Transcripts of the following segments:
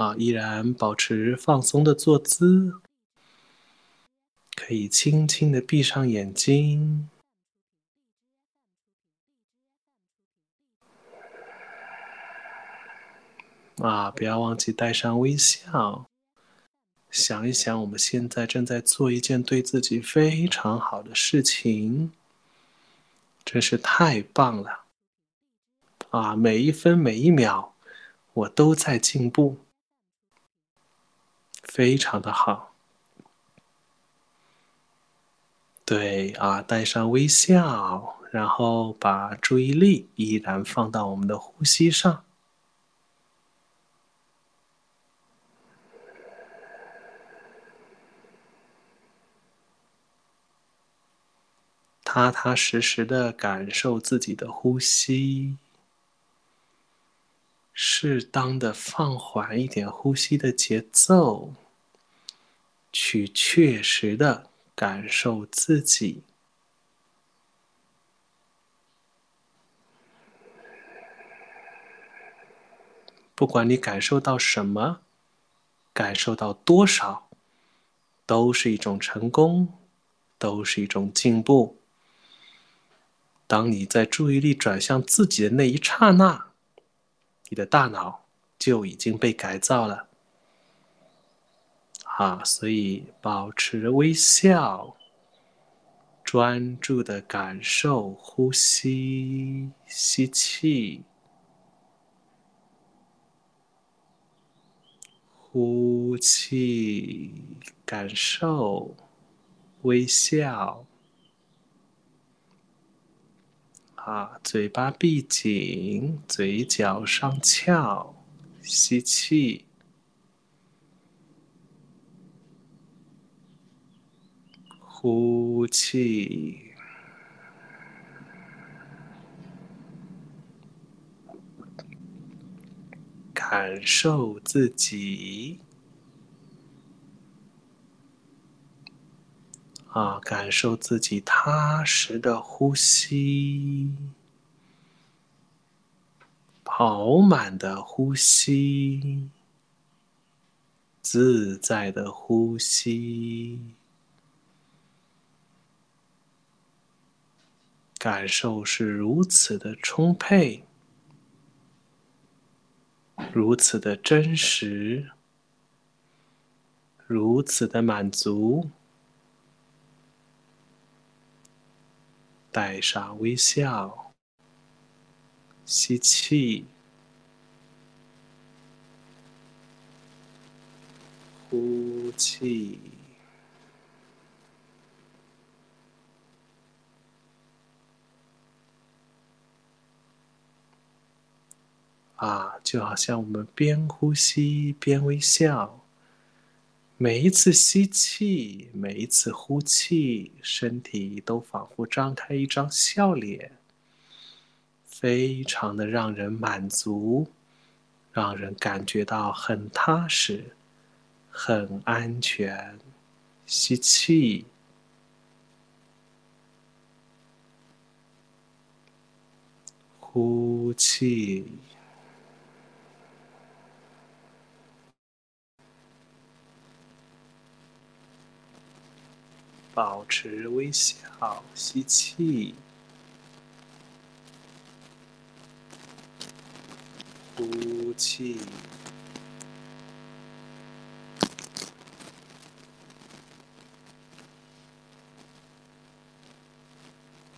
好，依然保持放松的坐姿，可以轻轻的闭上眼睛。啊，不要忘记带上微笑。想一想，我们现在正在做一件对自己非常好的事情，真是太棒了！啊，每一分每一秒，我都在进步，非常的好。对啊，带上微笑，然后把注意力依然放到我们的呼吸上。踏踏实实的感受自己的呼吸，适当的放缓一点呼吸的节奏，去确实的感受自己。不管你感受到什么，感受到多少，都是一种成功，都是一种进步。当你在注意力转向自己的那一刹那，你的大脑就已经被改造了。啊，所以保持微笑，专注的感受呼吸，吸气，呼气，感受微笑。啊，嘴巴闭紧，嘴角上翘，吸气，呼气，感受自己。啊，感受自己踏实的呼吸，饱满的呼吸，自在的呼吸，感受是如此的充沛，如此的真实，如此的满足。带上微笑，吸气，呼气，啊，就好像我们边呼吸边微笑。每一次吸气，每一次呼气，身体都仿佛张开一张笑脸，非常的让人满足，让人感觉到很踏实、很安全。吸气，呼气。保持微笑，吸气，呼气，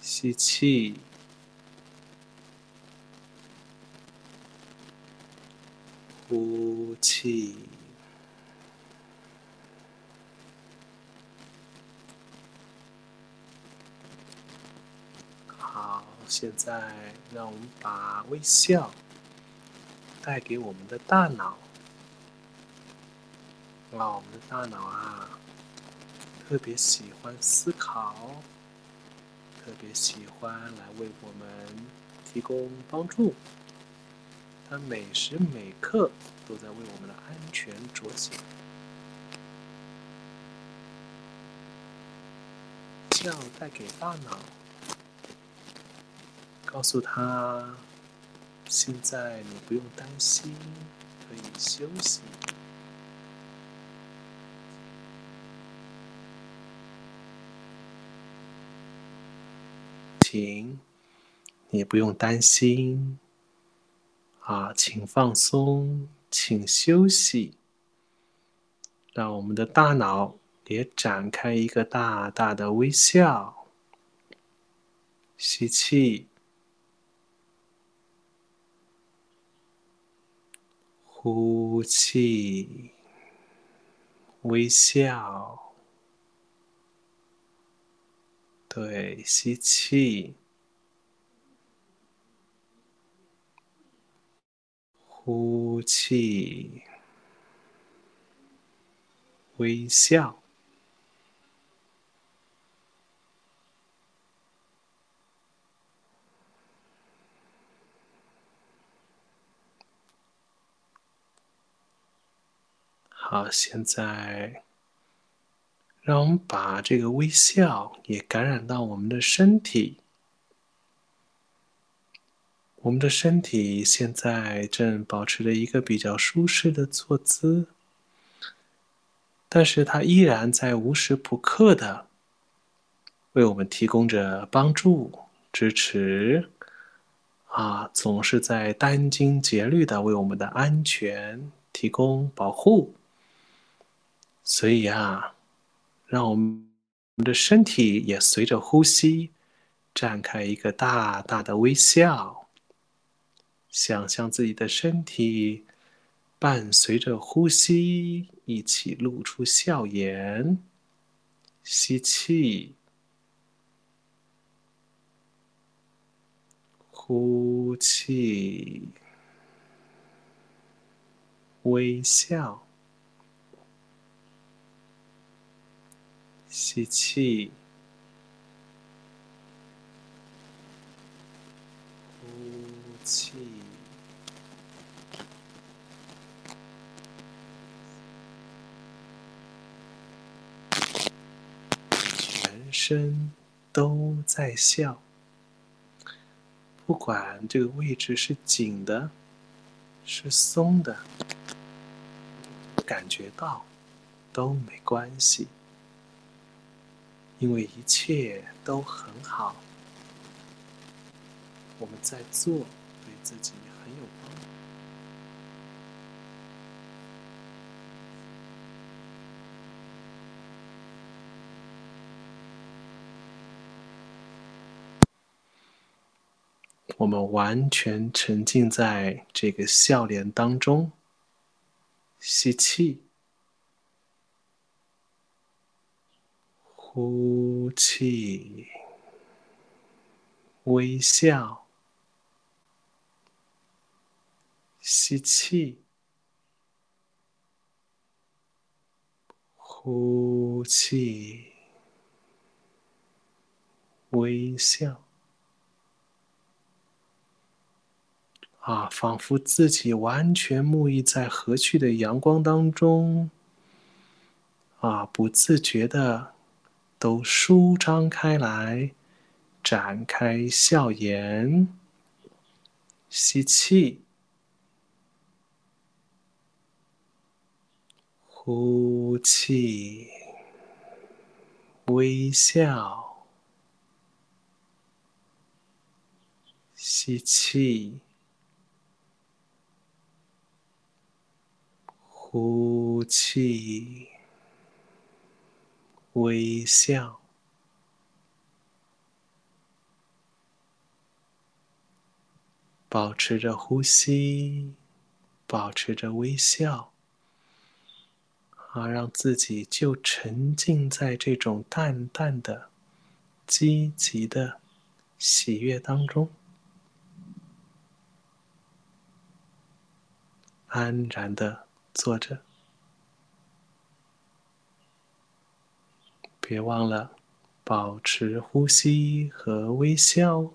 吸气，呼气。现在，让我们把微笑带给我们的大脑。啊，我们的大脑啊，特别喜欢思考，特别喜欢来为我们提供帮助。它每时每刻都在为我们的安全着想。笑带给大脑。告诉他，现在你不用担心，可以休息。请，你不用担心，啊，请放松，请休息，让我们的大脑也展开一个大大的微笑。吸气。呼气，微笑。对，吸气。呼气，微笑。好，现在让我们把这个微笑也感染到我们的身体。我们的身体现在正保持着一个比较舒适的坐姿，但是它依然在无时不刻的为我们提供着帮助、支持，啊，总是在殚精竭虑的为我们的安全提供保护。所以啊，让我们的身体也随着呼吸绽开一个大大的微笑。想象自己的身体伴随着呼吸一起露出笑颜，吸气，呼气，微笑，吸气。呼气，全身都在笑，不管这个位置是紧的，是松的，感觉到都没关系，因为一切都很好，我们在做。对自己很有帮助。我们完全沉浸在这个笑脸当中，吸气，呼气，微笑。吸气，呼气，微笑。啊，仿佛自己完全沐浴在和煦的阳光当中。啊，不自觉的都舒张开来，展开笑颜。吸气。呼气，微笑，吸气，呼气，微笑，保持着呼吸，保持着微笑。啊，让自己就沉浸在这种淡淡的、积极的喜悦当中，安然的坐着。别忘了保持呼吸和微笑。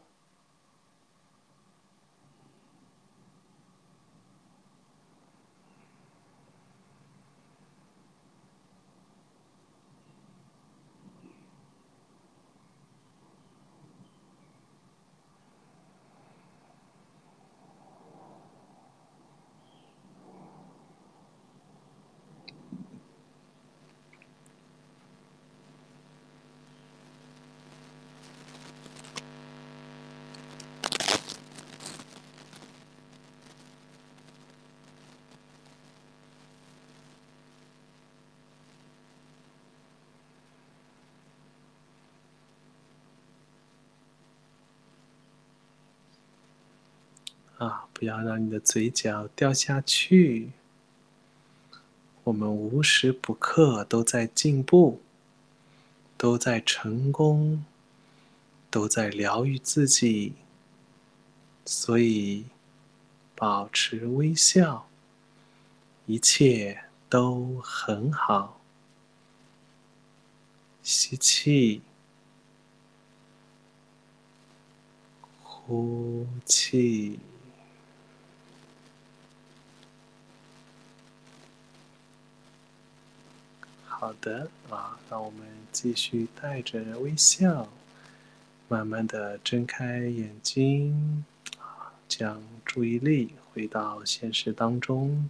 啊，不要让你的嘴角掉下去。我们无时不刻都在进步，都在成功，都在疗愈自己。所以，保持微笑，一切都很好。吸气，呼气。好的啊，让我们继续带着微笑，慢慢的睁开眼睛，啊，将注意力回到现实当中。